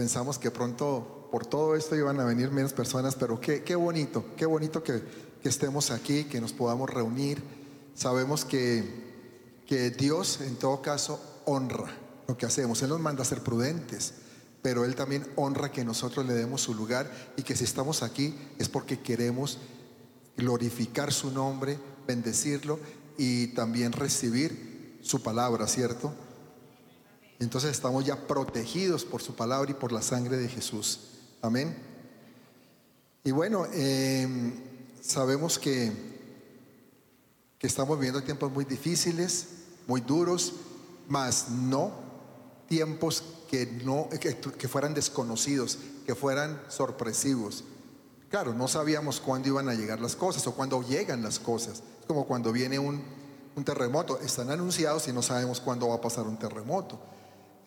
Pensamos que pronto por todo esto iban a venir menos personas, pero qué, qué bonito, qué bonito que, que estemos aquí, que nos podamos reunir. Sabemos que, que Dios en todo caso honra lo que hacemos. Él nos manda a ser prudentes, pero Él también honra que nosotros le demos su lugar y que si estamos aquí es porque queremos glorificar su nombre, bendecirlo y también recibir su palabra, ¿cierto? Entonces estamos ya protegidos por su palabra y por la sangre de Jesús. Amén. Y bueno, em, sabemos que, que estamos viviendo tiempos muy difíciles, muy duros, mas no tiempos que, no, que, fueran desconocidos, que fueran sorpresivos. Claro, no sabíamos cuándo iban a llegar las cosas o cuándo llegan las cosas. Es como cuando viene un, un terremoto. Están anunciados y no sabemos cuándo va a pasar un terremoto.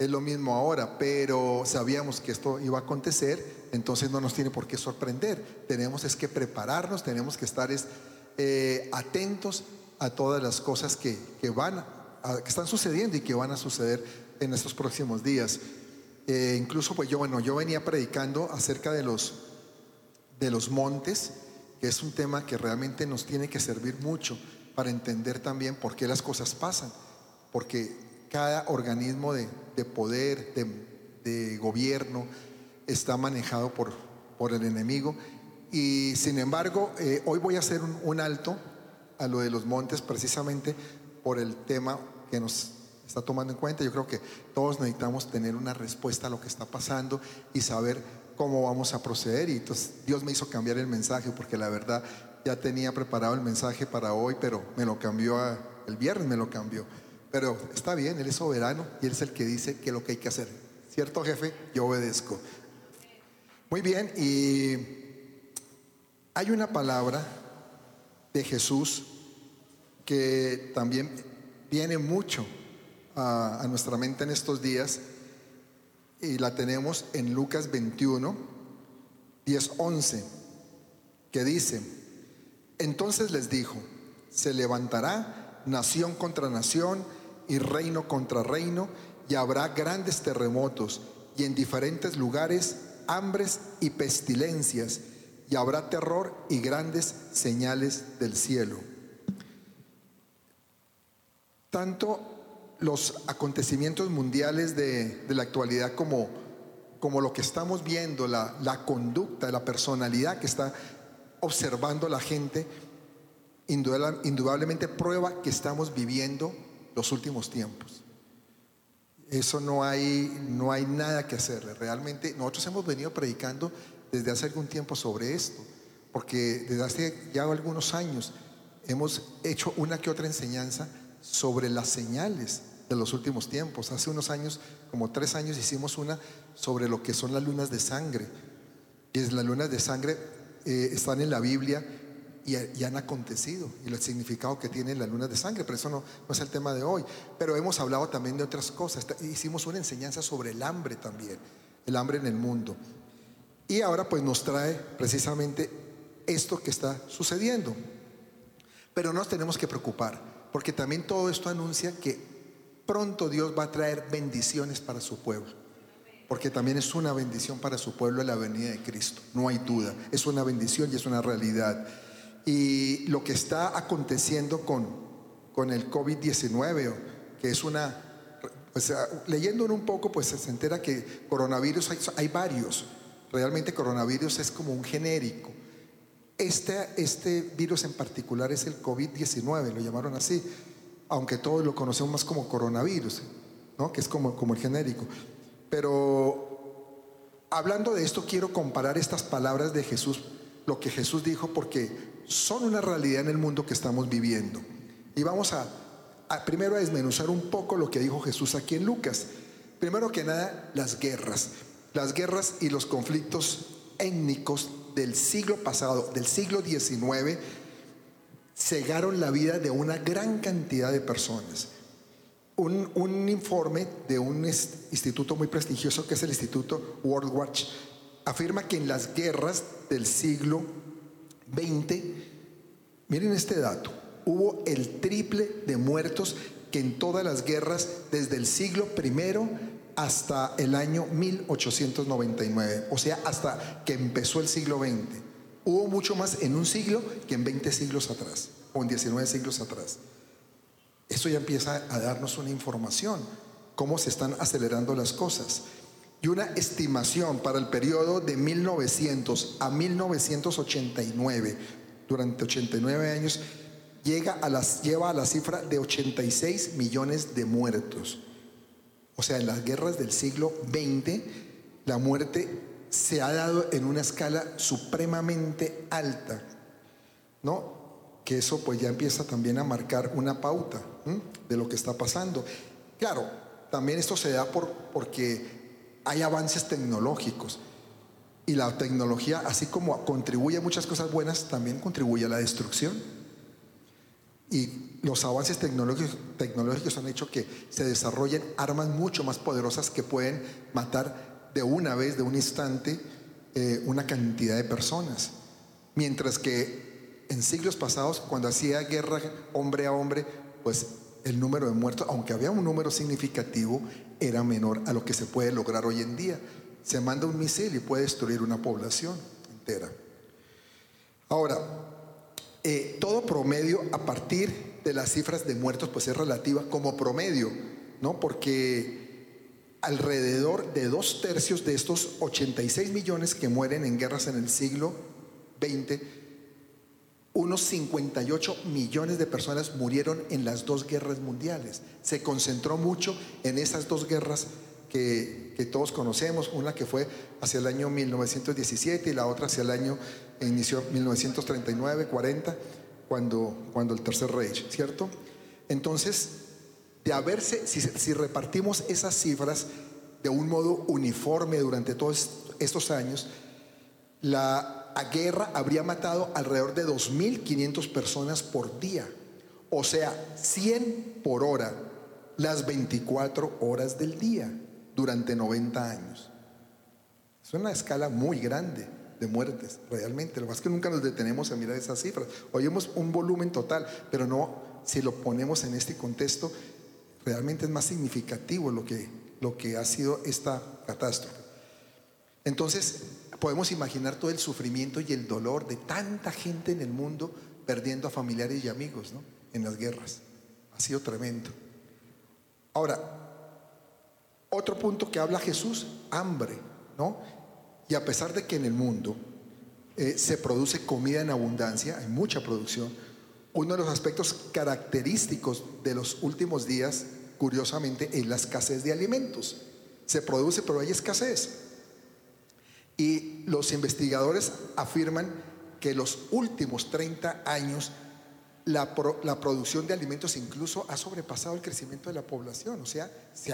Es lo mismo ahora, pero sabíamos que esto iba a acontecer, entonces no nos tiene por qué sorprender. Tenemos es que prepararnos, tenemos que estar es, eh, atentos a todas las cosas que, que van que están sucediendo y que van a suceder en estos próximos días. Eh, incluso pues yo, bueno, yo venía predicando acerca de los, de los montes, que es un tema que realmente nos tiene que servir mucho para entender también por qué las cosas pasan, porque cada organismo de, de poder, de, gobierno, está manejado por, por, el enemigo. Y sin embargo, eh, hoy voy a hacer un, un alto a lo de los montes precisamente por el tema que nos está tomando en cuenta. Yo creo que todos necesitamos tener una respuesta a lo que está pasando y saber cómo vamos a proceder. Y entonces Dios me hizo cambiar el mensaje porque la verdad ya tenía preparado el mensaje para hoy, pero me lo cambió el viernes, me lo cambió. Pero está bien, Él es soberano y Él es el que dice que lo que hay que hacer. ¿Cierto, jefe? Yo obedezco. Muy bien, y hay una palabra de Jesús que también viene mucho a, nuestra mente en estos días y la tenemos en Lucas 21, 10, 11, que dice, entonces les dijo, se levantará nación contra nación y reino contra reino y habrá grandes terremotos y en diferentes lugares hambres y pestilencias y habrá terror y grandes señales del cielo. Tanto los acontecimientos mundiales de, de la actualidad como, como, lo que estamos viendo, la, la, conducta, la personalidad que está observando la gente, indudablemente prueba que estamos viviendo los últimos tiempos. Eso no hay, no hay nada que hacerle. Realmente nosotros hemos venido predicando desde hace algún tiempo sobre esto, porque desde hace ya algunos años hemos hecho una que otra enseñanza sobre las señales de los últimos tiempos. Hace unos años, como tres años, hicimos una sobre lo que son las lunas de sangre. Y las lunas de sangre eh, están en la Biblia y, y, han acontecido y el significado que tienen las lunas de sangre, pero eso no, no, es el tema de hoy. Pero hemos hablado también de otras cosas. Hicimos una enseñanza sobre el hambre también, el hambre en el mundo. Y ahora pues nos trae precisamente esto que está sucediendo. Pero no nos tenemos que preocupar, porque también todo esto anuncia que pronto Dios va a traer bendiciones para su pueblo. Porque también es una bendición para su pueblo la venida de Cristo, no hay duda. Es una bendición y es una realidad. Y lo que está aconteciendo con, con el COVID-19, que es una, pues, leyéndolo un poco, pues se entera que coronavirus hay, hay varios. Realmente coronavirus es como un genérico. Este, este virus en particular es el COVID-19, lo llamaron así, aunque todos lo conocemos más como coronavirus, ¿no? que es como, como el genérico. Pero hablando de esto, quiero comparar estas palabras de Jesús, lo que Jesús dijo, porque son una realidad en el mundo que estamos viviendo. Y vamos a, primero a desmenuzar un poco lo que dijo Jesús aquí en Lucas. Primero que nada, las guerras. Las guerras y los conflictos étnicos del siglo pasado, del siglo XIX, cegaron la vida de una gran cantidad de personas. Un, un, informe de un instituto muy prestigioso que es el Instituto World Watch afirma que en las guerras del siglo 20, miren este dato, hubo el triple de muertos que en todas las guerras desde el siglo I hasta el año 1899, o sea, hasta que empezó el siglo XX. Hubo mucho más en un siglo que en 20 siglos atrás, o en 19 siglos atrás. Eso ya empieza a darnos una información, cómo se están acelerando las cosas. Y una estimación para el periodo de 1900 a 1989, durante 89 años, llega a las, lleva a la cifra de 86 millones de muertos. O sea, en las guerras del siglo XX, la muerte se ha dado en una escala supremamente alta, ¿no? Que eso pues ya empieza también a marcar una pauta de lo que está pasando. Claro, también esto se da por, porque hay avances tecnológicos. Y la tecnología, así como contribuye a muchas cosas buenas, también contribuye a la destrucción. Y los avances tecnológicos, han hecho que se desarrollen armas mucho más poderosas que pueden matar de una vez, de un instante, eh, una cantidad de personas. Mientras que en siglos pasados, cuando hacía guerra hombre a hombre, pues el número de muertos, aunque había un número significativo, era menor a lo que se puede lograr hoy en día. Se manda un misil y puede destruir una población entera. Ahora, eh, todo promedio a partir de las cifras de muertos pues es relativa como promedio, ¿no? Porque alrededor de dos tercios de estos 86 millones que mueren en guerras en el siglo XX, unos 58 millones de personas murieron en las dos guerras mundiales. Se concentró mucho en esas dos guerras que, que, todos conocemos, una que fue hacia el año 1917 y la otra hacia el año inició 1939, 40, cuando, cuando el Tercer Reich, ¿cierto? Entonces, de haberse, si, si repartimos esas cifras de un modo uniforme durante todos estos años, la guerra habría matado alrededor de 2.500 personas por día, o sea, 100 por hora, las 24 horas del día, durante 90 años. Es una escala muy grande de muertes, realmente. Lo más que nunca nos detenemos a mirar esas cifras. Oímos un volumen total, pero no, si lo ponemos en este contexto, realmente es más significativo lo que, lo que ha sido esta catástrofe. Entonces, podemos imaginar todo el sufrimiento y el dolor de tanta gente en el mundo perdiendo a familiares y amigos ¿no? en las guerras. Ha sido tremendo. Ahora, otro punto que habla Jesús, hambre, ¿no? Y a pesar de que en el mundo eh, se produce comida en abundancia, hay mucha producción, uno de los aspectos característicos de los últimos días, curiosamente, es la escasez de alimentos. Se produce, pero hay escasez. Y los investigadores afirman que los últimos 30 años la, producción de alimentos incluso ha sobrepasado el crecimiento de la población, o sea, se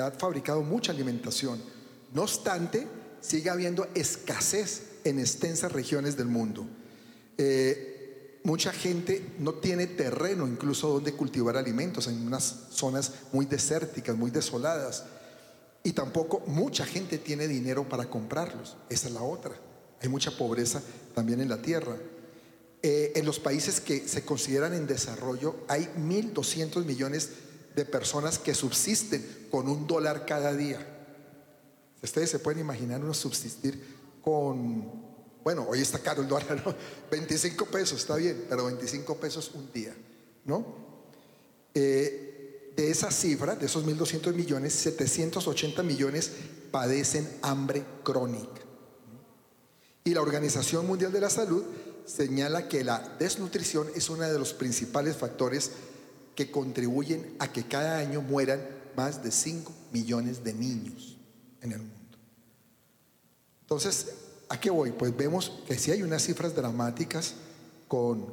ha fabricado mucha alimentación. No obstante, sigue habiendo escasez en extensas regiones del mundo. Eh, mucha gente no tiene terreno incluso donde cultivar alimentos en unas zonas muy desérticas, muy desoladas. Y tampoco mucha gente tiene dinero para comprarlos. Esa es la otra. Hay mucha pobreza también en la tierra. Eh, en los países que se consideran en desarrollo hay 1.200 millones de personas que subsisten con un dólar cada día. Ustedes se pueden imaginar uno subsistir con, bueno, hoy está caro el dólar, ¿no? 25 pesos, está bien, pero 25 pesos un día, ¿no? Eh, de esa cifra, de esos 1.200 millones, 780 millones padecen hambre crónica. Y la Organización Mundial de la Salud señala que la desnutrición es uno de los principales factores que contribuyen a que cada año mueran más de 5 millones de niños en el mundo. Entonces, ¿a qué voy? Pues vemos que sí hay unas cifras dramáticas con,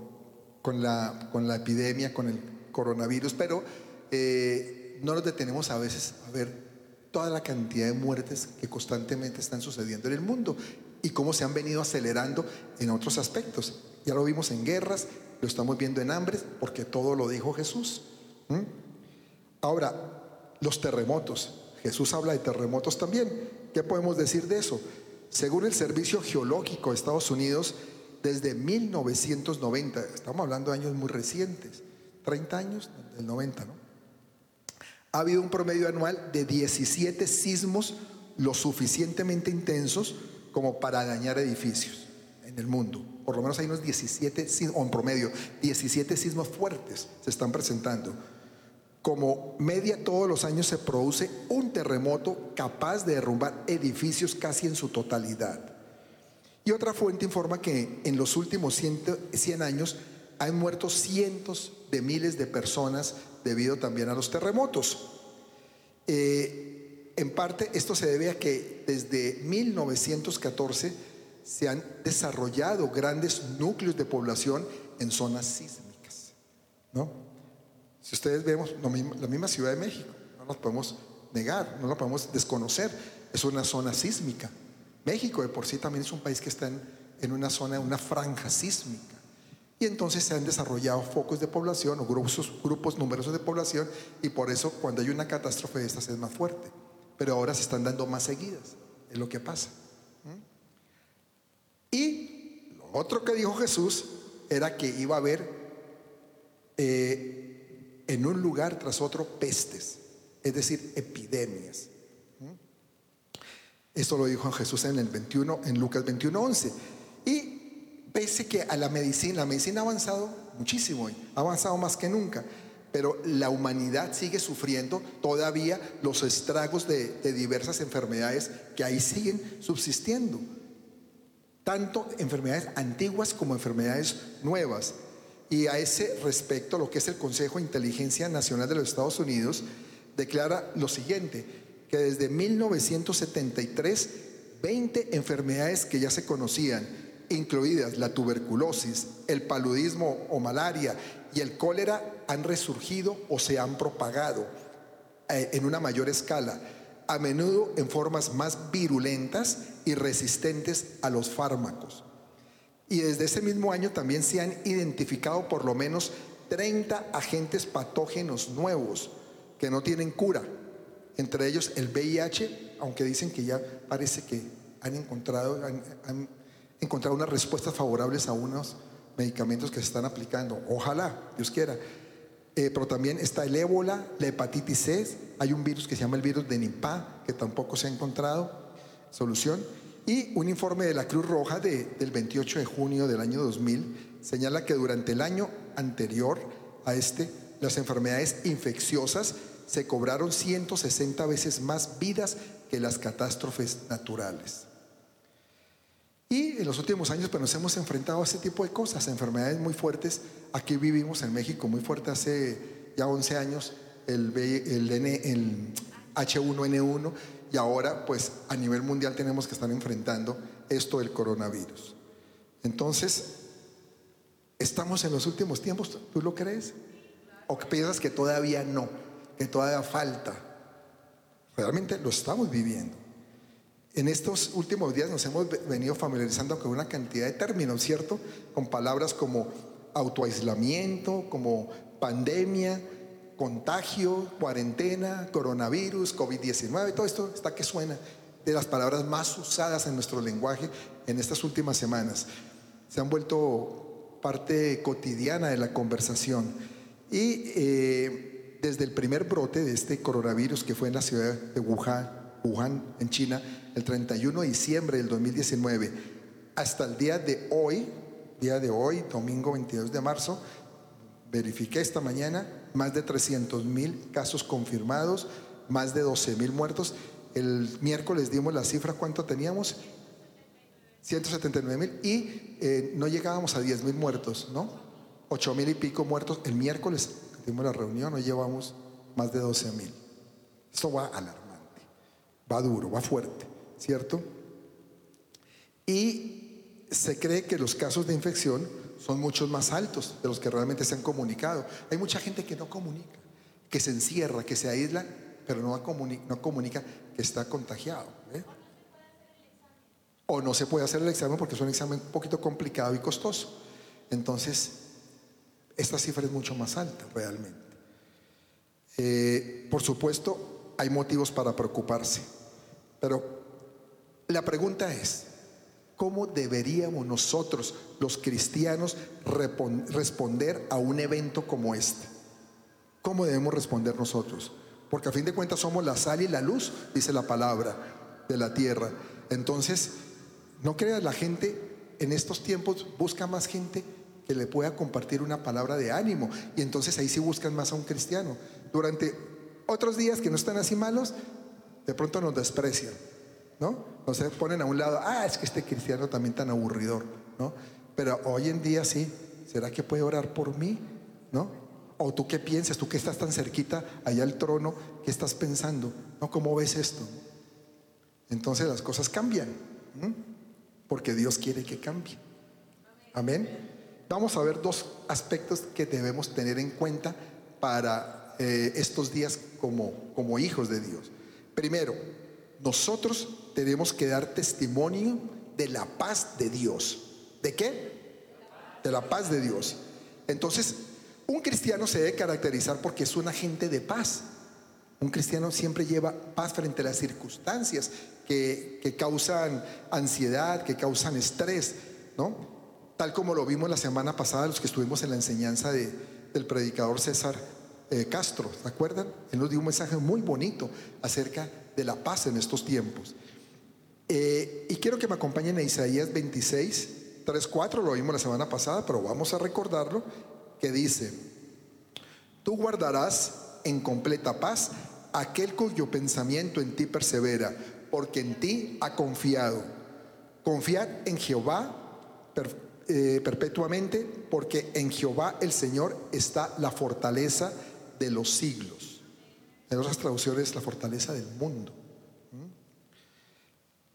con, la, con la epidemia, con el coronavirus, pero eh, no nos detenemos a veces a ver toda la cantidad de muertes que constantemente están sucediendo en el mundo y cómo se han venido acelerando en otros aspectos. Ya lo vimos en guerras, lo estamos viendo en hambres, porque todo lo dijo Jesús. Ahora, los terremotos. Jesús habla de terremotos también. ¿Qué podemos decir de eso? Según el Servicio Geológico de Estados Unidos, desde 1990, estamos hablando de años muy recientes, 30 años del 90, ¿no? Ha habido un promedio anual de 17 sismos lo suficientemente intensos como para dañar edificios en el mundo. Por lo menos hay unos 17, o en promedio, 17 sismos fuertes se están presentando. Como media todos los años se produce un terremoto capaz de derrumbar edificios casi en su totalidad. Y otra fuente informa que en los últimos 100, años han muerto cientos de miles de personas debido también a los terremotos. Eh, en parte esto se debe a que desde 1914 se han desarrollado grandes núcleos de población en zonas sísmicas. ¿no? Si ustedes vemos la misma Ciudad de México, no nos podemos negar, no lo podemos desconocer, es una zona sísmica. México de por sí también es un país que está en, una zona, una franja sísmica. Y entonces se han desarrollado focos de población o grupos, grupos numerosos de población y por eso cuando hay una catástrofe de estas es más fuerte. Pero ahora se están dando más seguidas, es lo que pasa. ¿Mm? Y lo otro que dijo Jesús era que iba a haber eh, en un lugar tras otro pestes, es decir, epidemias. Esto lo dijo Jesús en el 21, en Lucas 21, 11. Pese que a la medicina, la medicina ha avanzado muchísimo, ha avanzado más que nunca, pero la humanidad sigue sufriendo todavía los estragos de, de diversas enfermedades que ahí siguen subsistiendo. Tanto enfermedades antiguas como enfermedades nuevas. Y a ese respecto, lo que es el Consejo de Inteligencia Nacional de los Estados Unidos declara lo siguiente, que desde 1973, 20 enfermedades que ya se conocían, incluidas la tuberculosis, el paludismo o malaria y el cólera, han resurgido o se han propagado eh, en una mayor escala, a menudo en formas más virulentas y resistentes a los fármacos. Y desde ese mismo año también se han identificado por lo menos 30 agentes patógenos nuevos que no tienen cura. Entre ellos el VIH, aunque dicen que ya parece que han encontrado, han, encontrado unas respuestas favorables a unos medicamentos que se están aplicando. Ojalá, Dios quiera. Eh, pero también está el ébola, la hepatitis C, hay un virus que se llama el virus de Nipah, que tampoco se ha encontrado solución. Y un informe de la Cruz Roja del 28 de junio del año 2000 señala que durante el año anterior a este, las enfermedades infecciosas se cobraron 160 veces más vidas que las catástrofes naturales. Y en los últimos años pues, nos hemos enfrentado a ese tipo de cosas, enfermedades muy fuertes. Aquí vivimos en México muy fuerte hace ya 11 años el, el, el H1N1 y ahora pues a nivel mundial tenemos que estar enfrentando esto del coronavirus. Entonces, ¿estamos en los últimos tiempos? ¿Tú lo crees? ¿O piensas que todavía no? Que todavía falta. Realmente lo estamos viviendo. En estos últimos días nos hemos venido familiarizando con una cantidad de términos, ¿cierto? Con palabras como autoaislamiento, como pandemia, contagio, cuarentena, coronavirus, COVID-19, todo esto está que suena de las palabras más usadas en nuestro lenguaje en estas últimas semanas. Se han vuelto parte cotidiana de la conversación. Y eh, desde el primer brote de este coronavirus que fue en la ciudad de Wuhan, Wuhan, en China, el 31 de diciembre del 2019, hasta el día de hoy, día de hoy, domingo 22 de marzo, verifiqué esta mañana, más de 300 mil casos confirmados, más de 12 mil muertos. El miércoles dimos la cifra, ¿cuánto teníamos? 179 mil y eh, no llegábamos a 10 mil muertos, ¿no? 8 mil y pico muertos. El miércoles dimos la reunión, hoy llevamos más de 12 mil. Esto va alarmante, va duro, va fuerte, ¿cierto? Y se cree que los casos de infección son muchos más altos de los que realmente se han comunicado. Hay mucha gente que no comunica, que se encierra, que se aísla, pero no, comunica, que está contagiado. ¿eh? O no se puede hacer el examen porque es un examen un poquito complicado y costoso. Entonces, esta cifra es mucho más alta realmente. Eh, por supuesto, hay motivos para preocuparse, pero la pregunta es, ¿Cómo deberíamos nosotros, los cristianos, responder a un evento como este? ¿Cómo debemos responder nosotros? porque a fin de cuentas somos la sal y la luz, dice la palabra de la tierra. Entonces, no creas, la gente en estos tiempos busca más gente que le pueda compartir una palabra de ánimo. Y entonces ahí sí buscan más a un cristiano. Durante otros días que no están así malos, de pronto nos desprecian, ¿no? Nos ponen a un lado, ah, es que este cristiano también tan aburridor, ¿no? Pero hoy en día sí, ¿será que puede orar por mí? ¿No? O tú qué piensas, tú que estás tan cerquita allá al trono, ¿qué estás pensando? ¿No? ¿Cómo ves esto? Entonces las cosas cambian porque Dios quiere que cambie. Amén. Vamos a ver dos aspectos que debemos tener en cuenta para eh, estos días como, como hijos de Dios. Primero, nosotros tenemos que dar testimonio de la paz de Dios. ¿De qué? De la paz de Dios. Entonces, un cristiano se debe caracterizar porque es un agente de paz. Un cristiano siempre lleva paz frente a las circunstancias que, causan ansiedad, que causan estrés, ¿no? Tal como lo vimos la semana pasada, los que estuvimos en la enseñanza de, del predicador César eh, Castro, ¿se acuerdan? Él nos dio un mensaje muy bonito acerca de la paz en estos tiempos. Eh, y quiero que me acompañen a Isaías 26, 3, 4, lo vimos la semana pasada, pero vamos a recordarlo, que dice, tú guardarás en completa paz aquel cuyo pensamiento en ti persevera porque en ti ha confiado. Confiad en Jehová eh, perpetuamente, porque en Jehová el Señor está la fortaleza de los siglos. En otras traducciones, la fortaleza del mundo.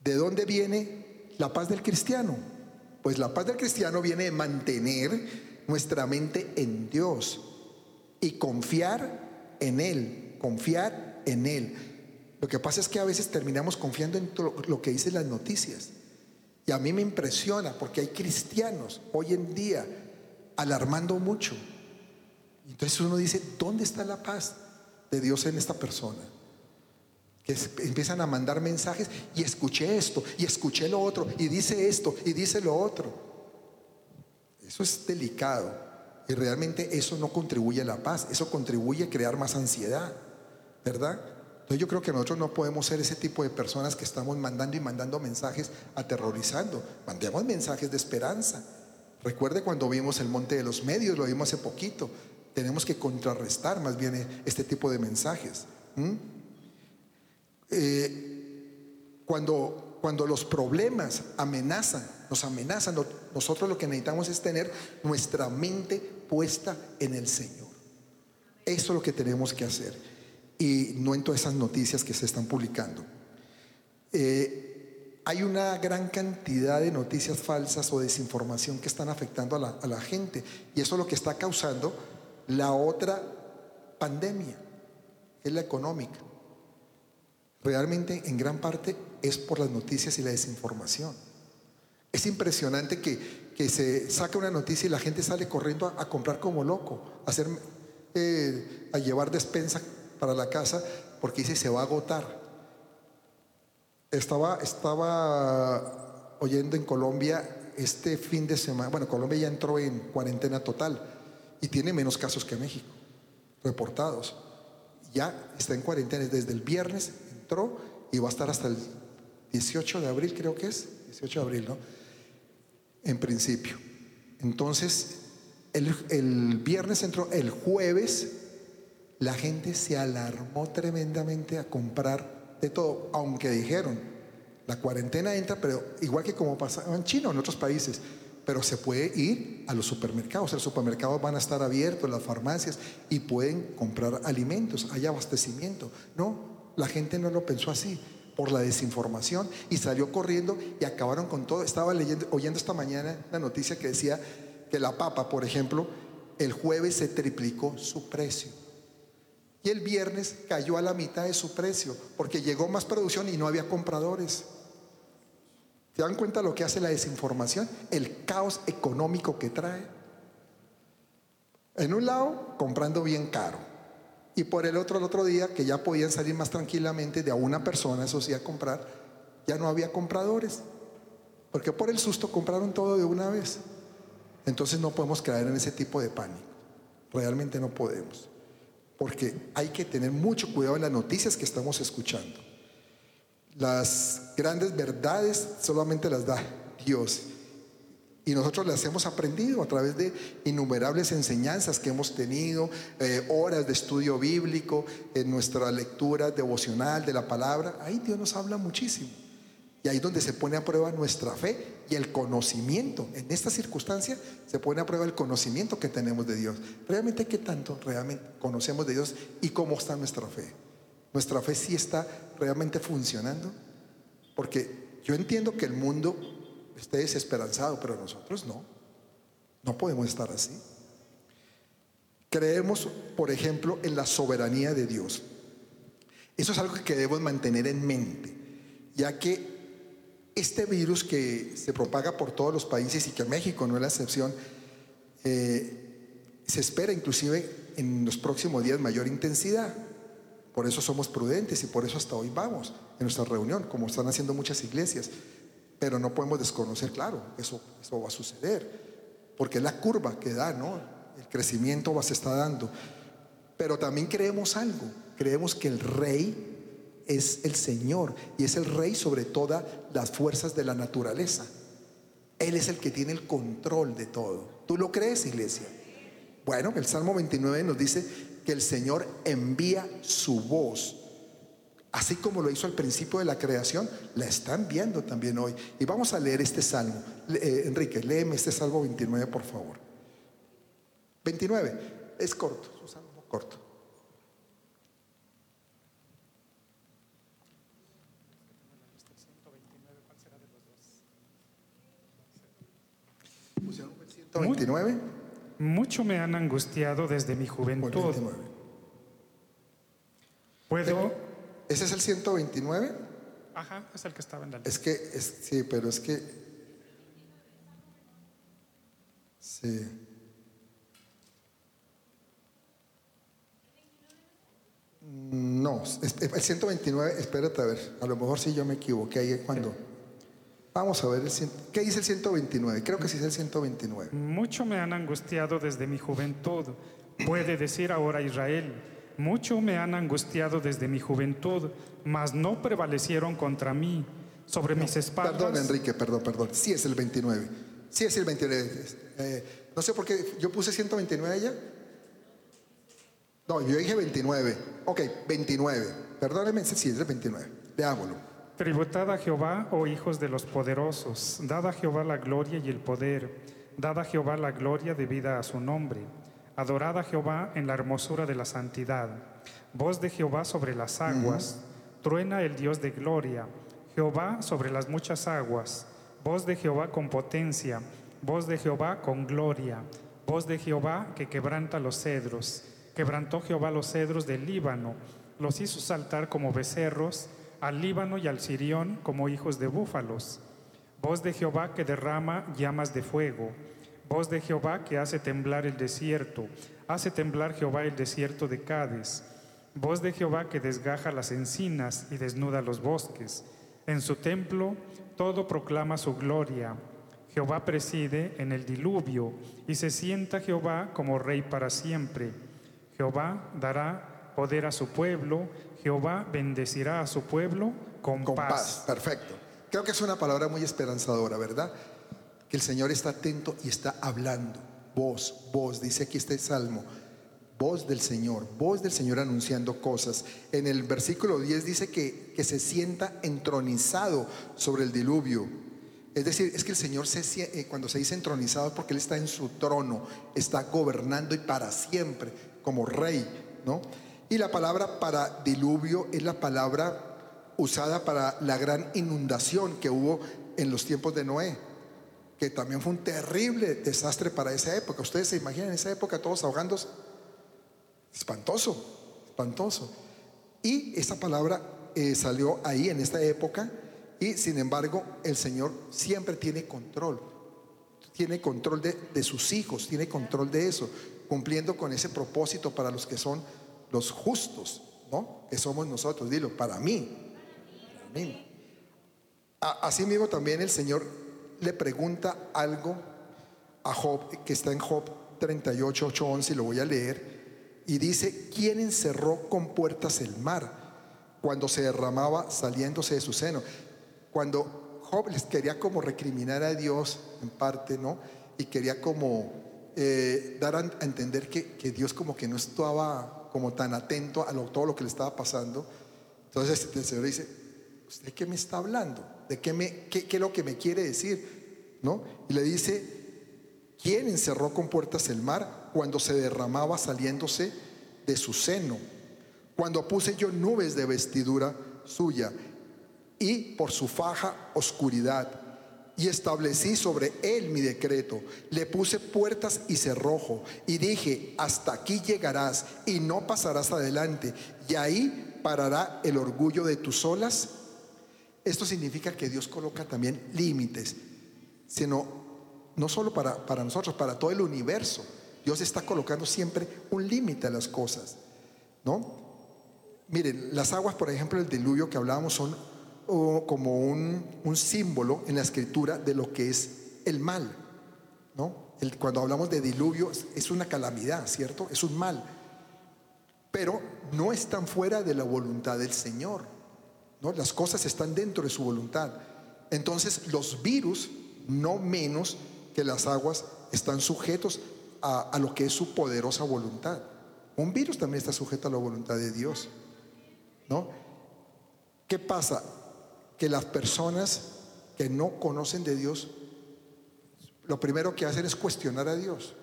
¿De dónde viene la paz del cristiano? Pues la paz del cristiano viene de mantener nuestra mente en Dios y confiar en Él, confiar en Él. Lo que pasa es que a veces terminamos confiando en lo que dicen las noticias. Y a mí me impresiona porque hay cristianos hoy en día alarmando mucho. Entonces uno dice, ¿dónde está la paz de Dios en esta persona? Que empiezan a mandar mensajes y escuché esto y escuché lo otro y dice esto y dice lo otro. Eso es delicado y realmente eso no contribuye a la paz, eso contribuye a crear más ansiedad, ¿verdad? Entonces yo creo que nosotros no podemos ser ese tipo de personas que estamos mandando y mandando mensajes aterrorizando. Mandemos mensajes de esperanza. Recuerde cuando vimos el Monte de los Medios, lo vimos hace poquito. Tenemos que contrarrestar más bien este tipo de mensajes. Eh, cuando, cuando los problemas amenazan, nos amenazan, nosotros lo que necesitamos es tener nuestra mente puesta en el Señor. Eso es lo que tenemos que hacer y no en todas esas noticias que se están publicando. Eh, hay una gran cantidad de noticias falsas o desinformación que están afectando a la, a la gente y eso es lo que está causando la otra pandemia, que es la económica. Realmente en gran parte es por las noticias y la desinformación. Es impresionante que, que se saca una noticia y la gente sale corriendo a, comprar como loco, a, eh, a llevar despensa para la casa porque dice se va a agotar. Estaba, estaba oyendo en Colombia este fin de semana, bueno, Colombia ya entró en cuarentena total y tiene menos casos que México, reportados. Ya está en cuarentena desde el viernes, entró y va a estar hasta el 18 de abril, creo que es, 18 de abril, ¿no? En principio. Entonces, el, el viernes entró, el jueves la gente se alarmó tremendamente a comprar de todo, aunque dijeron, la cuarentena entra, pero igual que como pasaba en China o en otros países, pero se puede ir a los supermercados, los supermercados van a estar abiertos, las farmacias, y pueden comprar alimentos, hay abastecimiento. No, la gente no lo pensó así por la desinformación y salió corriendo y acabaron con todo. Estaba leyendo, oyendo esta mañana la noticia que decía que la papa, por ejemplo, el jueves se triplicó su precio. Y el viernes cayó a la mitad de su precio porque llegó más producción y no había compradores. ¿Se dan cuenta lo que hace la desinformación? El caos económico que trae. En un lado, comprando bien caro. Y por el otro, el otro día, que ya podían salir más tranquilamente de a una persona, eso sí, a comprar, ya no había compradores. Porque por el susto compraron todo de una vez. Entonces no podemos caer en ese tipo de pánico. Realmente no podemos. porque hay que tener mucho cuidado en las noticias que estamos escuchando. Las grandes verdades solamente las da Dios. Y nosotros las hemos aprendido a través de innumerables enseñanzas que hemos tenido, eh, horas de estudio bíblico, en nuestra lectura devocional de la palabra. Ahí Dios nos habla muchísimo. Y ahí es donde se pone a prueba nuestra fe y el conocimiento. En esta circunstancia se pone a prueba el conocimiento que tenemos de Dios. ¿Realmente qué tanto realmente conocemos de Dios y cómo está nuestra fe? ¿Nuestra fe sí está realmente funcionando? Porque yo entiendo que el mundo esté desesperanzado, pero nosotros no. No podemos estar así. Creemos, por ejemplo, en la soberanía de Dios. Eso es algo que debemos mantener en mente, ya que este virus que se propaga por todos los países y que México no es la excepción, eh, se espera inclusive en los próximos días mayor intensidad. Por eso somos prudentes y por eso hasta hoy vamos en nuestra reunión, como están haciendo muchas iglesias. Pero no podemos desconocer, claro, eso, eso va a suceder, porque es la curva que da, ¿no? El crecimiento va, se está dando. Pero también creemos algo, creemos que el rey es el Señor y es el rey sobre todas las fuerzas de la naturaleza. Él es el que tiene el control de todo. ¿Tú lo crees, iglesia? Bueno, el Salmo 29 nos dice que el Señor envía su voz. Así como lo hizo al principio de la creación, la están viendo también hoy. Y vamos a leer este salmo. Eh, Enrique, léeme este salmo 29, por favor. 29, es corto, es un salmo corto. Mucho me han angustiado desde mi juventud. ¿Puedo? ¿Ese es el 129? Ajá, es el que estaba en la lista. Es que, es, sí, pero es que. Sí. No, el 129, espérate a ver, a lo mejor sí yo me equivoqué ahí cuando. Vamos a ver, el, ¿qué dice el 129? Creo que sí es el 129. Mucho me han angustiado desde mi juventud, puede decir ahora Israel. Mucho me han angustiado desde mi juventud, mas no prevalecieron contra mí. Sobre mis espaldas. Perdón, Enrique, perdón, perdón. Sí es el 29. Sí es el 29. Eh, no sé por qué yo puse 129 allá. No, yo dije 29. Ok, 29. Perdóneme, sí es el 29. Veámoslo. Tributad a Jehová, oh hijos de los poderosos, dad a Jehová la gloria y el poder, dad a Jehová la gloria debida a su nombre, adorad a Jehová en la hermosura de la santidad, voz de Jehová sobre las aguas, truena el Dios de gloria, Jehová sobre las muchas aguas, voz de Jehová con potencia, voz de Jehová con gloria, voz de Jehová que quebranta los cedros, quebrantó Jehová los cedros del Líbano, los hizo saltar como becerros, al Líbano y al Sirión como hijos de búfalos. Voz de Jehová que derrama llamas de fuego. Voz de Jehová que hace temblar el desierto. Hace temblar Jehová el desierto de Cádiz. Voz de Jehová que desgaja las encinas y desnuda los bosques. En su templo todo proclama su gloria. Jehová preside en el diluvio y se sienta Jehová como rey para siempre. Jehová dará poder a su pueblo Jehová bendecirá a su pueblo con, con paz. Perfecto. Creo que es una palabra muy esperanzadora, ¿verdad? El Señor está atento y está hablando. Voz, voz, dice aquí este salmo. Voz del Señor, voz del Señor anunciando cosas. En el versículo 10 dice que, que se sienta entronizado sobre el diluvio. Es decir, es que el Señor se, eh, cuando se dice entronizado porque Él está en su trono, está gobernando y para siempre como rey, ¿no? Y la palabra para diluvio es la palabra usada para la gran inundación que hubo en los tiempos de Noé, que también fue un terrible desastre para esa época. Ustedes se imaginan en esa época todos ahogándose. Espantoso, espantoso. Y esa palabra eh, salió ahí en esta época y sin embargo el Señor siempre tiene control. Tiene control de, de sus hijos, tiene control de eso, cumpliendo con ese propósito para los que son los justos, ¿no? Que somos nosotros, dilo, para mí. Para mí. Así mismo también el Señor le pregunta algo a Job, que está en Job 38, 8, 11, y lo voy a leer. Y dice, ¿quién encerró con puertas el mar cuando se derramaba saliéndose de su seno? Cuando Job les quería como recriminar a Dios en parte, ¿no? Y quería como eh, dar a entender que, que, Dios como que no estaba como tan atento a todo lo que le estaba pasando. Entonces el Señor dice, ¿usted qué me está hablando? ¿De qué, me, qué, qué es lo que me quiere decir? ¿No? Y le dice, ¿Quién encerró con puertas el mar cuando se derramaba saliéndose de su seno? Cuando puse yo nubes de vestidura suya y por su faja oscuridad y establecí sobre él mi decreto. Le puse puertas y cerrojo y dije, hasta aquí llegarás y no pasarás adelante y ahí parará el orgullo de tus olas. Esto significa que Dios coloca también límites, sino no solo para, para nosotros, para todo el universo. Dios está colocando siempre un límite a las cosas, ¿no? Miren, las aguas, por ejemplo, el diluvio que hablábamos son oh, como un, un, símbolo en la escritura de lo que es el mal, ¿no? Cuando hablamos de diluvio es una calamidad, ¿cierto? Es un mal, pero no están fuera de la voluntad del Señor, Las cosas están dentro de su voluntad. Entonces, los virus, no menos, que las aguas están sujetos a, lo que es su poderosa voluntad. Un virus también está sujeto a la voluntad de Dios. ¿No? ¿Qué pasa? Que las personas que no conocen de Dios, lo primero que hacen es cuestionar a Dios.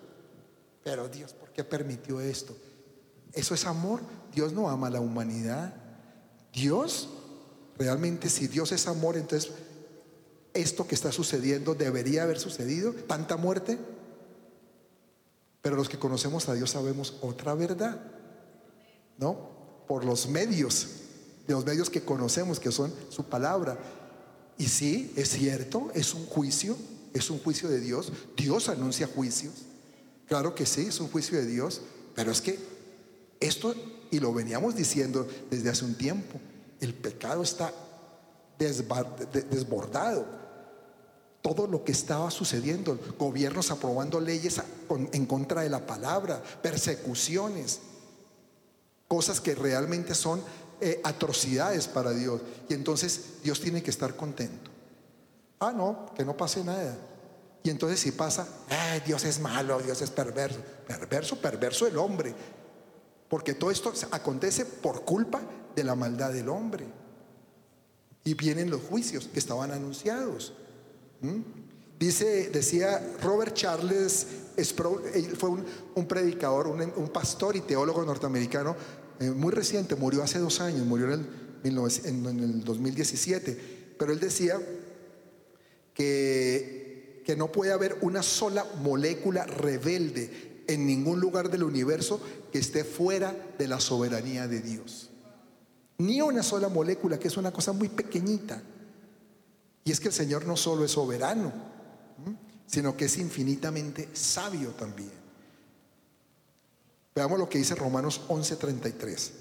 Pero Dios, ¿por qué permitió esto? Eso es amor. Dios no ama a la humanidad. Dios, realmente si Dios es amor, entonces esto que está sucediendo debería haber sucedido, tanta muerte. Pero los que conocemos a Dios sabemos otra verdad, ¿no? Por los medios, de los medios que conocemos, que son su palabra. Y sí, es cierto, es un juicio, es un juicio de Dios. Dios anuncia juicios. Claro que sí, es un juicio de Dios, pero es que esto, y lo veníamos diciendo desde hace un tiempo, el pecado está desbordado todo lo que estaba sucediendo, gobiernos aprobando leyes en contra de la palabra, persecuciones, cosas que realmente son eh, atrocidades para Dios. Y entonces Dios tiene que estar contento. Ah, no, que no pase nada. Y entonces si pasa, Dios es malo, Dios es perverso. Perverso, perverso el hombre. Porque todo esto acontece por culpa de la maldad del hombre. Y vienen los juicios que estaban anunciados. ¿Mm? Dice, decía Robert Charles fue un, predicador, un, pastor y teólogo norteamericano eh, muy reciente, murió hace dos años, murió en el, en el 2017, pero él decía que, que no puede haber una sola molécula rebelde en ningún lugar del universo que esté fuera de la soberanía de Dios. Ni una sola molécula, que es una cosa muy pequeñita. Y es que el Señor no solo es soberano, sino que es infinitamente sabio también. Veamos lo que dice Romanos 11:33.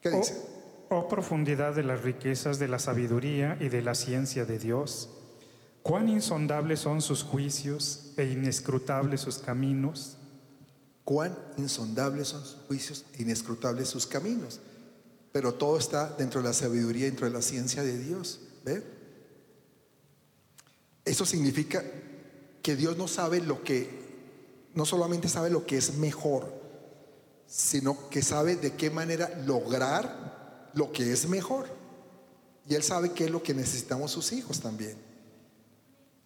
¿Qué oh, dice? Oh, profundidad de las riquezas de la sabiduría y de la ciencia de Dios. Cuán insondables son sus juicios e inescrutables sus caminos. Cuán insondables son sus juicios e inescrutables sus caminos. Pero todo está dentro de la sabiduría, dentro de la ciencia de Dios. ¿Ve? Eso significa que Dios no sabe lo que, no solamente sabe lo que es mejor, sino que sabe de qué manera lograr lo que es mejor. Y Él sabe qué es lo que necesitamos sus hijos también.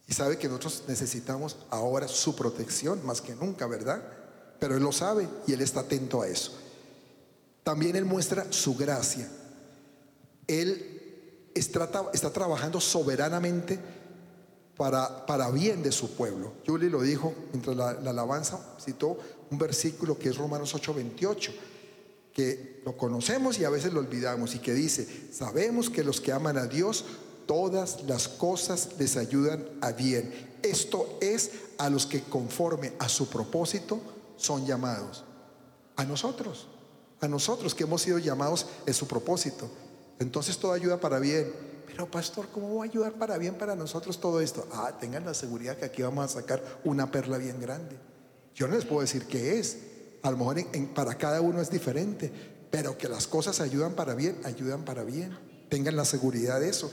Y sabe que nosotros necesitamos ahora su protección más que nunca, ¿verdad? Pero Él lo sabe y Él está atento a eso. También Él muestra su gracia. Él está, trabajando soberanamente para, para, bien de su pueblo. Julie lo dijo mientras la, alabanza citó un versículo que es Romanos 8:28, que lo conocemos y a veces lo olvidamos y que dice, sabemos que los que aman a Dios, todas las cosas les ayudan a bien. Esto es a los que conforme a su propósito son llamados. A nosotros, a nosotros que hemos sido llamados en su propósito. Entonces todo ayuda para bien. Pero pastor, ¿cómo va a ayudar para bien para nosotros todo esto? Ah, tengan la seguridad que aquí vamos a sacar una perla bien grande. Yo no les puedo decir qué es. a lo mejor para cada uno es diferente, pero que las cosas ayudan para bien, ayudan para bien. Tengan la seguridad de eso.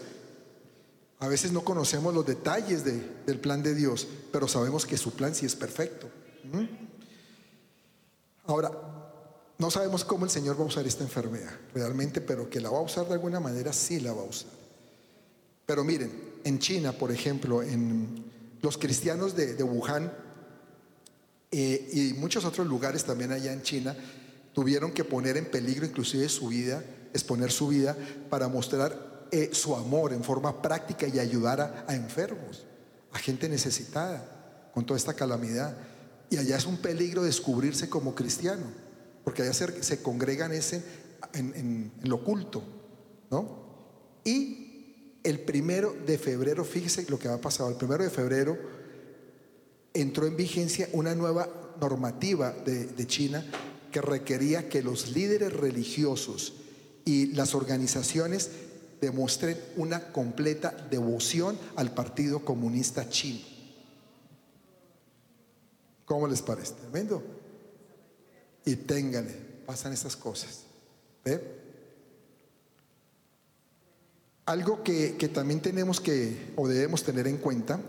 A veces no conocemos los detalles del plan de Dios, pero sabemos que su plan sí es perfecto. ¿Mm? Ahora, no sabemos cómo el Señor va a usar esta enfermedad realmente, pero que la va a usar de alguna manera, sí la va a usar. Pero miren, en China, por ejemplo, en los cristianos de, Wuhan eh, y muchos otros lugares también allá en China, tuvieron que poner en peligro inclusive su vida, exponer su vida para mostrar eh, su amor en forma práctica y ayudar a, enfermos, a gente necesitada con toda esta calamidad. Y allá es un peligro descubrirse como cristiano, porque allá se, congregan ese en, lo oculto, ¿no? Y el primero de febrero, fíjese lo que ha pasado, el primero de febrero entró en vigencia una nueva normativa de China que requería que los líderes religiosos y las organizaciones demuestren una completa devoción al Partido Comunista Chino. ¿Cómo les parece? Tremendo. Y ténganle, pasan estas cosas. Algo que, también tenemos que o debemos tener en cuenta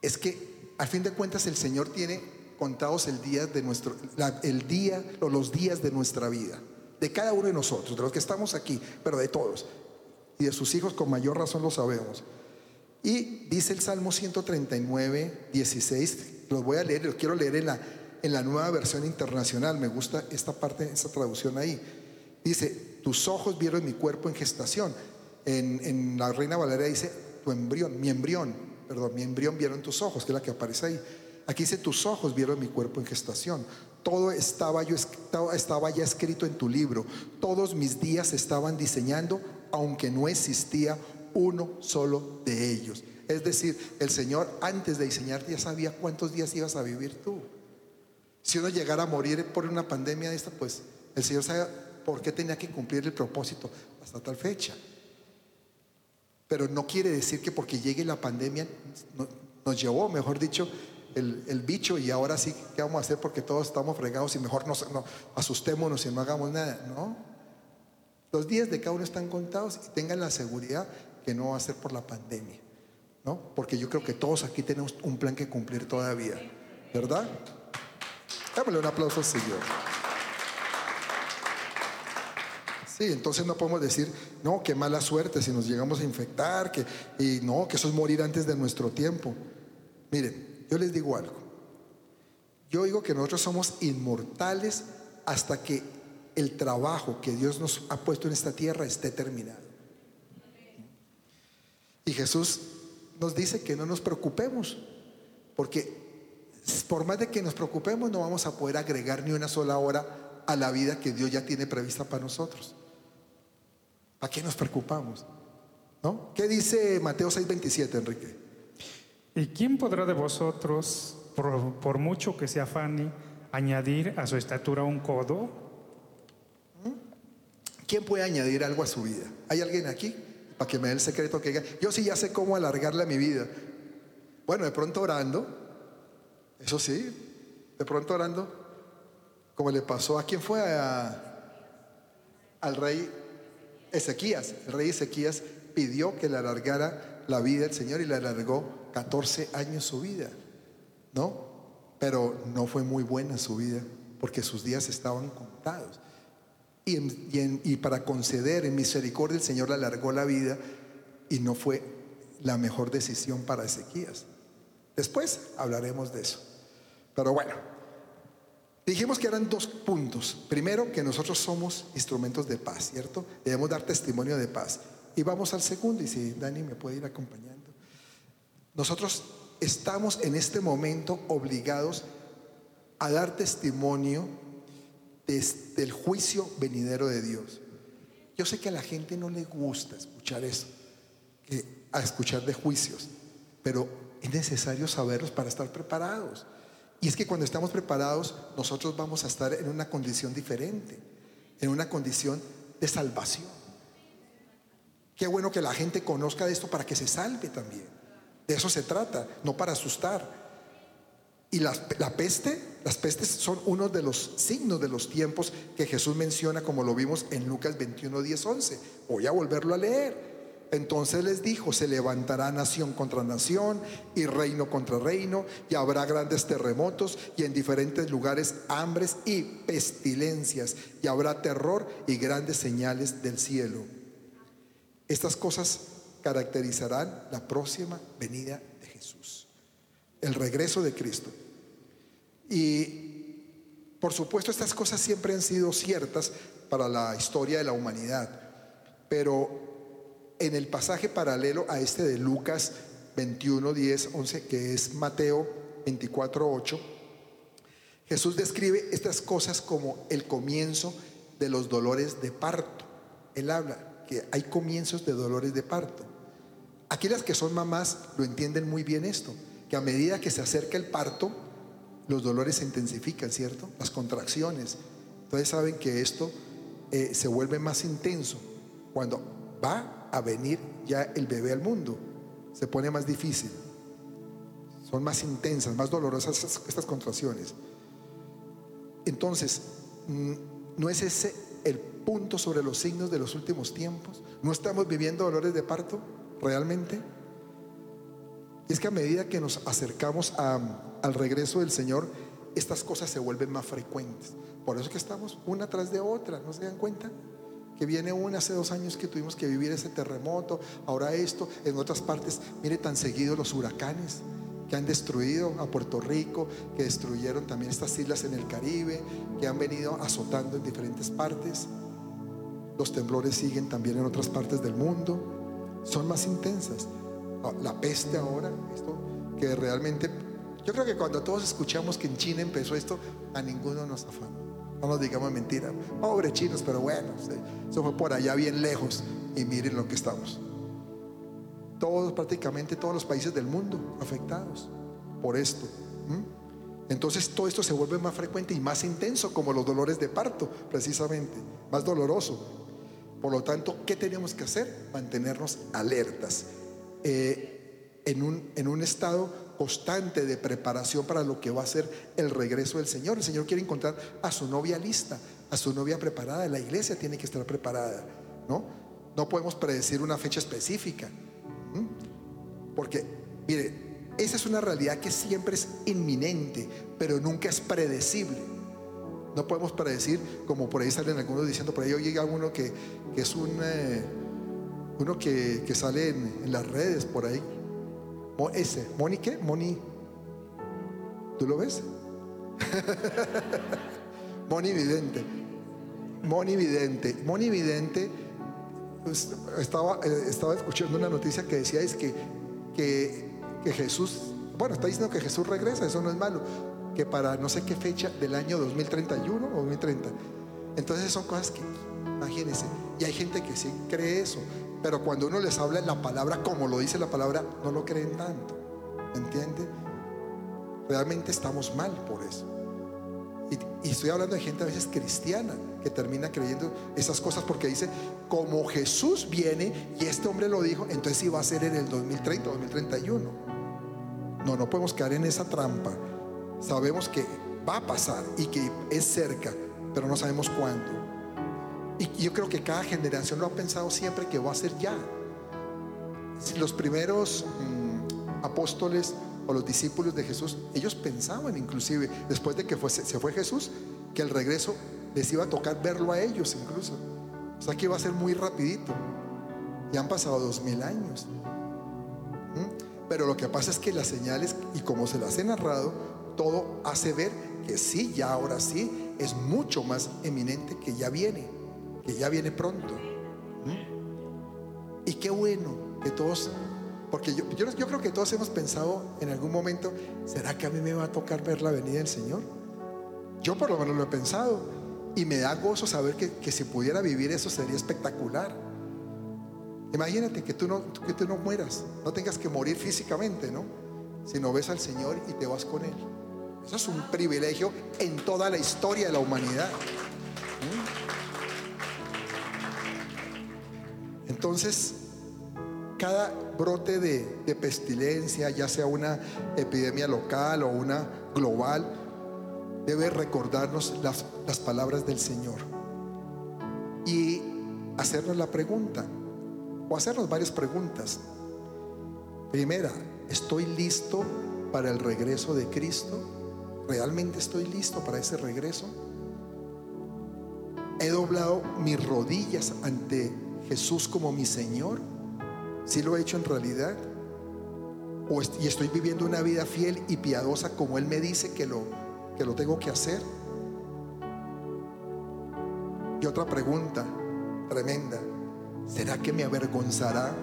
es que a fin de cuentas el Señor tiene contados el día de nuestro, el día o los días de nuestra vida de cada uno de nosotros, de los que estamos aquí, pero de todos. Y de sus hijos con mayor razón lo sabemos. Y dice el Salmo 139, 16, los voy a leer, los quiero leer en la, en la nueva versión internacional, me gusta esta parte, esta traducción ahí. Dice, tus ojos vieron mi cuerpo en gestación. En, la Reina Valeria dice, tu embrión, mi embrión, perdón, mi embrión vieron tus ojos, que es la que aparece ahí. Aquí dice, tus ojos vieron mi cuerpo en gestación. Todo estaba, yo, estaba ya escrito en tu libro. Todos mis días estaban diseñando, aunque no existía uno solo de ellos. Es decir, el Señor antes de diseñarte ya sabía cuántos días ibas a vivir tú. Si uno llegara a morir por una pandemia de esta, pues el Señor sabe por qué tenía que cumplir el propósito hasta tal fecha. Pero no quiere decir que porque llegue la pandemia nos llevó, mejor dicho, el, bicho y ahora sí, ¿qué vamos a hacer? Porque todos estamos fregados y mejor no, asustémonos y no hagamos nada. No. Los días de cada uno están contados y tengan la seguridad que no va a ser por la pandemia. ¿no? Porque yo creo que todos aquí tenemos un plan que cumplir todavía. ¿Verdad? Démosle un aplauso al Señor. Sí, entonces no podemos decir, no, qué mala suerte si nos llegamos a infectar, que, y no, que eso es morir antes de nuestro tiempo. Miren, yo les digo algo. Yo digo que nosotros somos inmortales hasta que el trabajo que Dios nos ha puesto en esta tierra esté terminado. Y Jesús nos dice que no nos preocupemos, porque por más de que nos preocupemos no vamos a poder agregar ni una sola hora a la vida que Dios ya tiene prevista para nosotros. ¿Para qué nos preocupamos? ¿No? ¿Qué dice Mateo 6:27, Enrique? ¿Y quién podrá de vosotros, por, mucho que se afane, añadir a su estatura un codo? ¿Quién puede añadir algo a su vida? ¿Hay alguien aquí? Para que me dé el secreto que diga, yo sí ya sé cómo alargarle a mi vida. Bueno, de pronto orando, eso sí, de pronto orando, como le pasó a quién fue al rey Ezequías. El rey Ezequías pidió que le alargara la vida el Señor y le alargó 14 años su vida, ¿no? Pero no fue muy buena su vida porque sus días estaban contados. Y, para conceder en misericordia el Señor le alargó la vida y no fue la mejor decisión para Ezequías. Después hablaremos de eso. Pero bueno, dijimos que eran dos puntos. Primero, que nosotros somos instrumentos de paz, ¿cierto? Debemos dar testimonio de paz. Y vamos al segundo, y si Dani me puede ir acompañando. Nosotros estamos en este momento obligados a dar testimonio del juicio venidero de Dios. Yo sé que a la gente no le gusta escuchar eso, a escuchar de juicios, pero es necesario saberlos para estar preparados. Y es que cuando estamos preparados, nosotros vamos a estar en una condición diferente, en una condición de salvación. Qué bueno que la gente conozca de esto para que se salve también. De eso se trata, no para asustar. Y la, peste, las pestes son uno de los signos de los tiempos que Jesús menciona, como lo vimos en Lucas 21, 10, 11. Voy a volverlo a leer. Entonces les dijo, se levantará nación contra nación y reino contra reino, y habrá grandes terremotos y en diferentes lugares hambres y pestilencias, y habrá terror y grandes señales del cielo. Estas cosas caracterizarán la próxima venida de Jesús, el regreso de Cristo. Y por supuesto estas cosas siempre han sido ciertas para la historia de la humanidad, pero en el pasaje paralelo a este de Lucas 21, 10, 11, que es Mateo 24, 8, Jesús describe estas cosas como el comienzo de los dolores de parto. Él habla que hay comienzos de dolores de parto. Aquí las que son mamás lo entienden muy bien esto, que a medida que se acerca el parto, los dolores se intensifican, ¿cierto? Las contracciones. Entonces saben que esto eh, se vuelve más intenso cuando va a venir ya el bebé al mundo. Se pone más difícil. Son más intensas, más dolorosas estas contracciones. Entonces, mm, ¿no es ese el punto sobre los signos de los últimos tiempos? ¿No estamos viviendo dolores de parto realmente? Es que a medida que nos acercamos al regreso del Señor, estas cosas se vuelven más frecuentes. Por eso es que estamos una tras de otra, ¿no se dan cuenta? Que viene una hace dos años que tuvimos que vivir ese terremoto, ahora esto, en otras partes, mire tan seguido los huracanes que han destruido a Puerto Rico, que destruyeron también estas islas en el Caribe, que han venido azotando en diferentes partes. Los temblores siguen también en otras partes del mundo, son más intensas. Ah, la peste ahora, esto que realmente, yo creo que cuando todos escuchamos que en China empezó esto, a ninguno nos afana. No nos digamos mentira. Pobre chinos, pero bueno, eso fue por allá bien lejos. Y miren lo que estamos. Todos, prácticamente todos los países del mundo afectados por esto. Entonces todo esto se vuelve más frecuente y más intenso, como los dolores de parto, precisamente, más doloroso. Por lo tanto, ¿qué tenemos que hacer? Mantenernos alertas, eh, en, un, en un estado constante de preparación para lo que va a ser el regreso del Señor. El Señor quiere encontrar a su novia lista, a su novia preparada. La iglesia tiene que estar preparada, ¿no? No podemos predecir una fecha específica. Porque, mire, esa es una realidad que siempre es inminente, pero nunca es predecible. No podemos predecir, como por ahí salen algunos diciendo, por ahí llega uno que, es un, eh, uno que, sale en las redes por ahí ese, ¿Moni qué? Moni. ¿Tú lo ves? Moni Vidente. Moni Vidente. Moni Vidente. Pues, estaba, eh, estaba escuchando una noticia que decía es que, que, que Jesús, bueno, está diciendo que Jesús regresa, eso no es malo, que para no sé qué fecha del año 2031 o 2030. Entonces son cosas que, imagínense, y hay gente que sí cree eso, pero cuando uno les habla la palabra, como lo dice la palabra, no lo creen tanto. ¿Entiende? Realmente estamos mal por eso. Y, estoy hablando de gente a veces cristiana que termina creyendo esas cosas porque dice, como Jesús viene y este hombre lo dijo, entonces va a ser en el 2030, 2031. No, no podemos caer en esa trampa. Sabemos que va a pasar y que es cerca, pero no sabemos cuándo. Y yo creo que cada generación lo ha pensado siempre que va a ser ya. Los primeros mm, apóstoles o los discípulos de Jesús, ellos pensaban inclusive, después de que se fue Jesús, que el regreso les iba a tocar verlo a ellos incluso. O sea que iba a ser muy rapidito. Ya han pasado dos mil años. ¿Mm? Pero lo que pasa es que las señales, y como se las he narrado, todo hace ver que sí, ya ahora sí, es mucho más eminente que ya viene que ya viene pronto. Y qué bueno que todos, porque yo, yo, creo que todos hemos pensado en algún momento, ¿será que a mí me va a tocar ver la venida del Señor? Yo por lo menos lo he pensado y me da gozo saber que, que si pudiera vivir eso sería espectacular. Imagínate que tú, no, que tú no mueras, no tengas que morir físicamente, ¿no? Sino ves al Señor y te vas con Él. Eso es un privilegio en toda la historia de la humanidad. Entonces, cada brote de, de pestilencia, ya sea una epidemia local o una global, debe recordarnos las, las palabras del Señor y hacernos la pregunta, o hacernos varias preguntas. Primera, ¿estoy listo para el regreso de Cristo? ¿Realmente estoy listo para ese regreso? ¿He doblado mis rodillas ante Jesús como mi Señor? ¿Sí lo he hecho en realidad? ¿O y estoy viviendo una vida fiel y piadosa como Él me dice que lo, que lo tengo que hacer? Y otra pregunta tremenda, ¿será que me avergonzará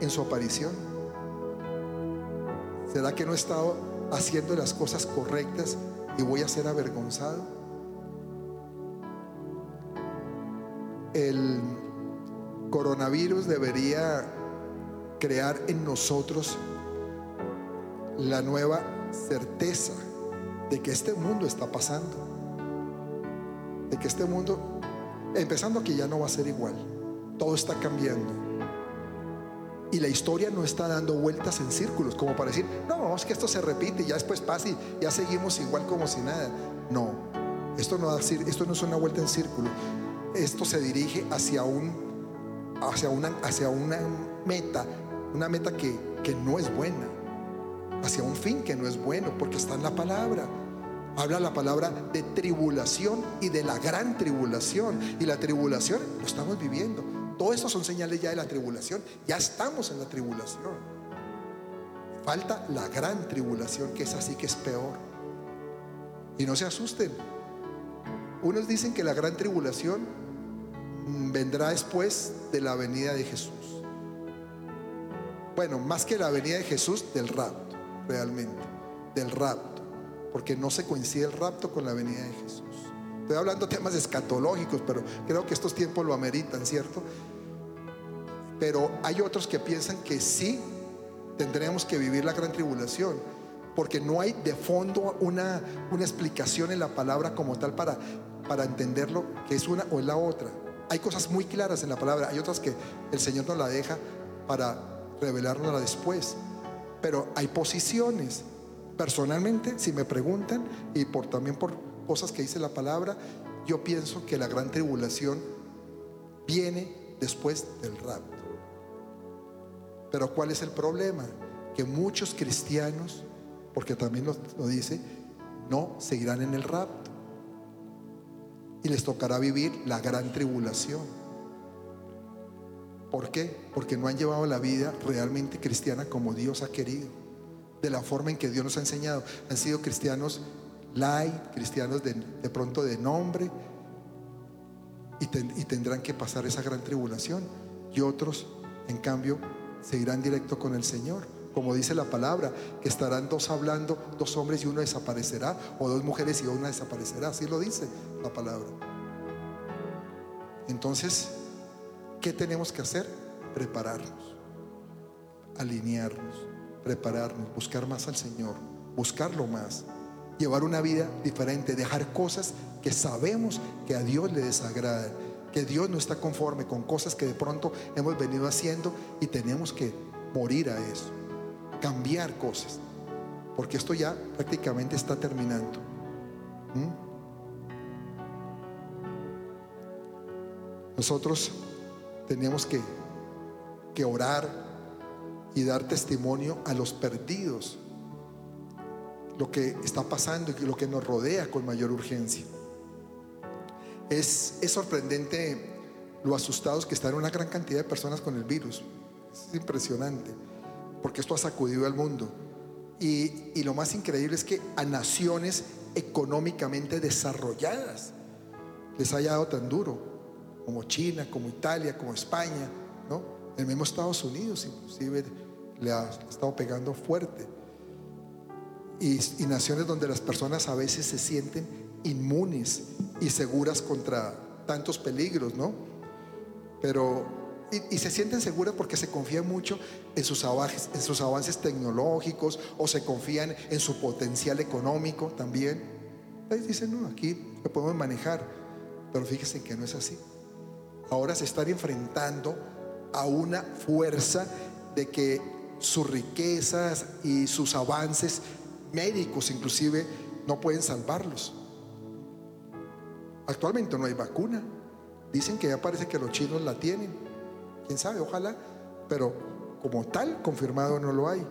en su aparición? ¿Será que no he estado haciendo las cosas correctas y voy a ser avergonzado? El coronavirus debería crear en nosotros la nueva certeza de que este mundo está pasando, de que este mundo, empezando que ya no va a ser igual, todo está cambiando. Y la historia no está dando vueltas en círculos, como para decir, no, es que esto se repite y ya después pasa y ya seguimos igual como si nada. No, esto no, esto no es una vuelta en círculo. Esto se dirige hacia, un, hacia, una, hacia una meta, una meta que, que no es buena, hacia un fin que no es bueno, porque está en la palabra. Habla la palabra de tribulación y de la gran tribulación. Y la tribulación lo estamos viviendo. Todo esto son señales ya de la tribulación. Ya estamos en la tribulación. Falta la gran tribulación, que es así que es peor. Y no se asusten. Unos dicen que la gran tribulación vendrá después de la venida de Jesús. Bueno, más que la venida de Jesús, del rapto, realmente. Del rapto porque no se coincide el rapto con la venida de Jesús. Estoy hablando de temas escatológicos, pero creo que estos tiempos lo ameritan, ¿cierto? Pero hay otros que piensan que sí tendremos que vivir la gran tribulación, porque no hay de fondo una, una explicación en la palabra como tal para, para entenderlo, que es una o es la otra. Hay cosas muy claras en la palabra, hay otras que el Señor nos la deja para revelárnosla después, pero hay posiciones. Personalmente, si me preguntan, y por, también por cosas que dice la palabra, yo pienso que la gran tribulación viene después del rapto. Pero ¿cuál es el problema? Que muchos cristianos, porque también lo, lo dice, no seguirán en el rapto. Y les tocará vivir la gran tribulación. ¿Por qué? Porque no han llevado la vida realmente cristiana como Dios ha querido de la forma en que Dios nos ha enseñado. Han sido cristianos light, cristianos de, pronto de nombre, y, y, tendrán que pasar esa gran tribulación. Y otros, en cambio, seguirán directo con el Señor. Como dice la palabra, que estarán dos hablando, dos hombres y uno desaparecerá, o dos mujeres y una desaparecerá. Así lo dice la palabra. Entonces, ¿qué tenemos que hacer? Prepararnos, alinearnos prepararnos, buscar más al Señor, buscarlo más, llevar una vida diferente, dejar cosas que sabemos que a Dios le desagradan, que Dios no está conforme con cosas que de pronto hemos venido haciendo y tenemos que morir a eso, cambiar cosas, porque esto ya prácticamente está terminando. ¿Mm? Nosotros teníamos que, que orar y dar testimonio a los perdidos, lo que está pasando y lo que nos rodea con mayor urgencia. Es, es sorprendente lo asustados que están una gran cantidad de personas con el virus. Es impresionante, porque esto ha sacudido al mundo. Y, y lo más increíble es que a naciones económicamente desarrolladas les haya dado tan duro, como China, como Italia, como España, ¿no? El mismo Estados Unidos inclusive le ha estado pegando fuerte. Y, naciones donde las personas a veces se sienten inmunes y seguras contra tantos peligros, ¿no? Pero, y, se sienten seguras porque se confían mucho en sus, avances, tecnológicos o se confían en su potencial económico también. Entonces dicen, no, aquí lo podemos manejar, pero fíjense que no es así. Ahora se están enfrentando a una fuerza de que sus riquezas y sus avances médicos inclusive no pueden salvarlos. Actualmente no hay vacuna. Dicen que ya parece que los chinos la tienen. ¿Quién sabe? Ojalá. Pero como tal, confirmado no lo hay.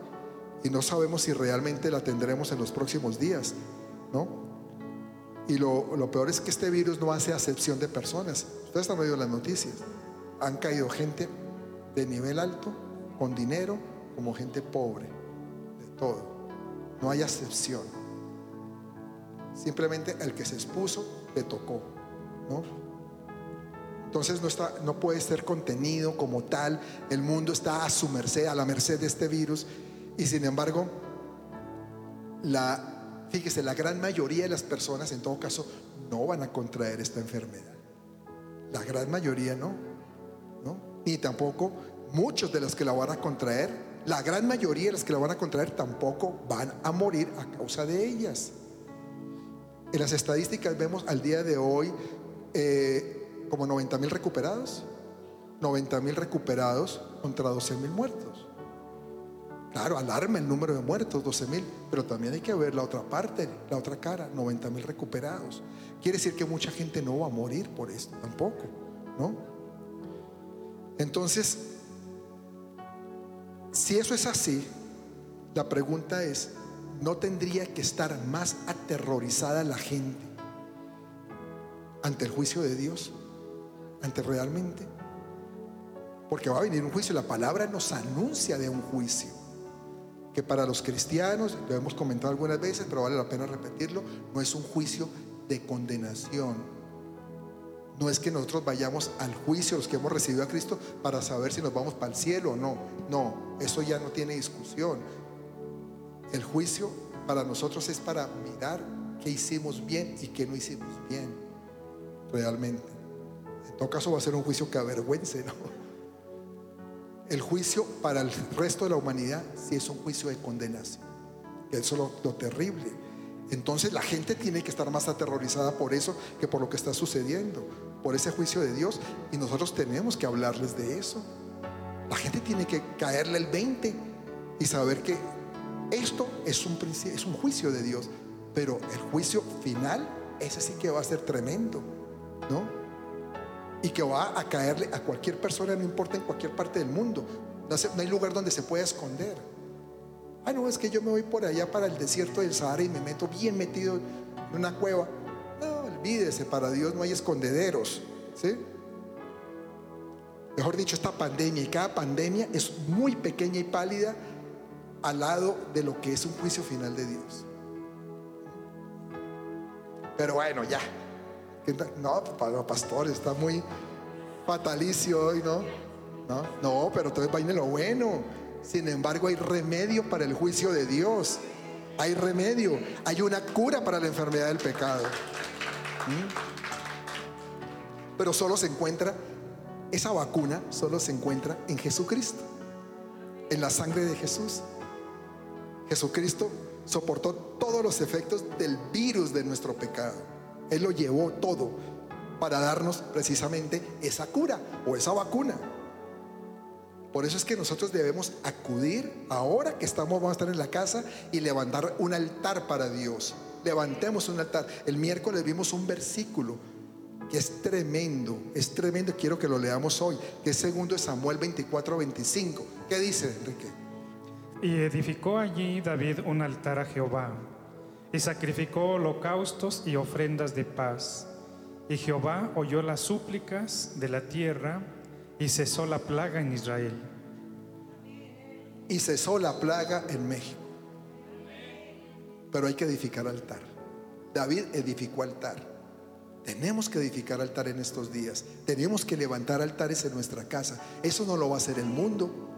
Y no sabemos si realmente la tendremos en los próximos días. ¿No? Y lo, lo peor es que este virus no hace acepción de personas. Ustedes han oído las noticias. Han caído gente de nivel alto, con dinero, como gente pobre, de todo. No hay acepción. Simplemente el que se expuso le tocó, ¿no? Entonces no, está, no puede ser contenido como tal. El mundo está a su merced, a la merced de este virus. Y sin embargo, la, fíjese, la gran mayoría de las personas en todo caso no van a contraer esta enfermedad. La gran mayoría no, ¿no? Ni tampoco muchos de los que la van a contraer, la gran mayoría de los que la van a contraer tampoco van a morir a causa de ellas. En las estadísticas vemos al día de hoy eh, como 90 mil recuperados, 90 mil recuperados contra 12 mil muertos. Claro, alarma el número de muertos, 12 mil, pero también hay que ver la otra parte, la otra cara, 90 mil recuperados. Quiere decir que mucha gente no va a morir por esto, tampoco, ¿no? Entonces, si eso es así, la pregunta es, ¿no tendría que estar más aterrorizada la gente ante el juicio de Dios? ¿Ante realmente? Porque va a venir un juicio, la palabra nos anuncia de un juicio, que para los cristianos, lo hemos comentado algunas veces, pero vale la pena repetirlo, no es un juicio de condenación. No es que nosotros vayamos al juicio, los que hemos recibido a Cristo, para saber si nos vamos para el cielo o no. No, eso ya no tiene discusión. El juicio para nosotros es para mirar qué hicimos bien y qué no hicimos bien, realmente. Todo caso va a ser un juicio que avergüence, ¿no? El juicio para el resto de la humanidad sí es un juicio de condenación. Eso es lo, lo terrible. Entonces la gente tiene que estar más aterrorizada por eso que por lo que está sucediendo, por ese juicio de Dios. Y nosotros tenemos que hablarles de eso. La gente tiene que caerle el 20 y saber que esto es un, es un juicio de Dios, pero el juicio final, ese sí que va a ser tremendo, ¿no? Y que va a caerle a cualquier persona, no importa en cualquier parte del mundo. No, hay lugar donde se pueda esconder. Ah, no, es que yo me voy por allá para el desierto del Sahara y me meto bien metido en una cueva. No, olvídese, para Dios no hay escondederos. ¿sí? Mejor dicho, esta pandemia y cada pandemia es muy pequeña y pálida al lado de lo que es un juicio final de Dios. Pero bueno, ya. No, pastor, está muy fatalicio hoy, ¿no? No, no pero entonces vaina lo bueno. Sin embargo, hay remedio para el juicio de Dios. Hay remedio. Hay una cura para la enfermedad del pecado. ¿Mm? Pero solo se encuentra, esa vacuna solo se encuentra en Jesucristo. En la sangre de Jesús. Jesucristo soportó todos los efectos del virus de nuestro pecado. Él lo llevó todo para darnos precisamente esa cura o esa vacuna. Por eso es que nosotros debemos acudir ahora que estamos, vamos a estar en la casa y levantar un altar para Dios. Levantemos un altar. El miércoles vimos un versículo que es tremendo, es tremendo. Quiero que lo leamos hoy, que es segundo de Samuel 24, 25. ¿Qué dice, Enrique? Y edificó allí David un altar a Jehová y sacrificó holocaustos y ofrendas de paz. Y Jehová oyó las súplicas de la tierra y cesó la plaga en Israel. Y cesó la plaga en México. Pero hay que edificar altar. David edificó altar. Tenemos que edificar altar en estos días. Tenemos que levantar altares en nuestra casa. Eso no lo va a hacer el mundo.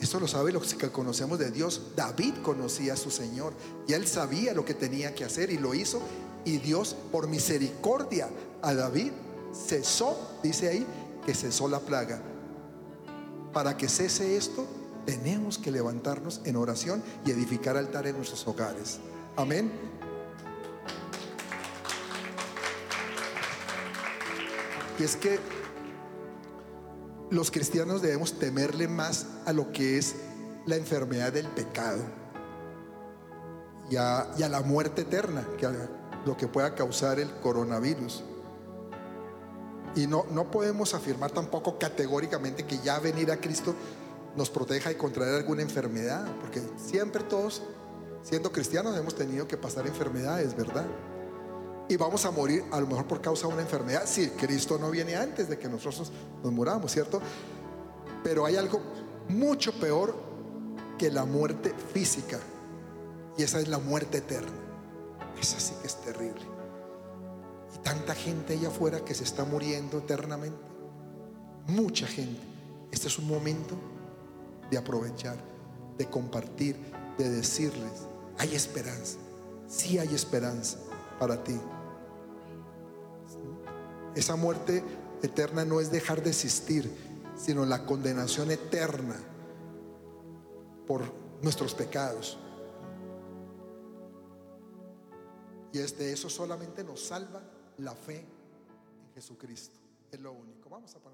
Eso lo sabe los que conocemos de Dios. David conocía a su Señor y él sabía lo que tenía que hacer y lo hizo. Y Dios, por misericordia a David, cesó, dice ahí, que cesó la plaga. Para que cese esto, tenemos que levantarnos en oración y edificar altar en nuestros hogares. Amén. Y es que los cristianos debemos temerle más a lo que es la enfermedad del pecado y a, y la muerte eterna, que a lo que pueda causar el coronavirus. Y no, no podemos afirmar tampoco categóricamente que ya venir a Cristo nos proteja de contraer alguna enfermedad, porque siempre todos, siendo cristianos, hemos tenido que pasar enfermedades, ¿verdad? Y vamos a morir a lo mejor por causa de una enfermedad, si Cristo no viene antes de que nosotros nos muramos, ¿cierto? Pero hay algo mucho peor que la muerte física, y esa es la muerte eterna. Esa sí que es terrible. Y tanta gente allá afuera que se está muriendo eternamente. Mucha gente. Este es un momento de aprovechar, de compartir, de decirles, hay esperanza. Sí hay esperanza para ti. Esa muerte eterna no es dejar de existir, sino la condenación eterna por nuestros pecados. Y es de eso solamente nos salva la fe en Jesucristo. Es lo único. Vamos a ponernos de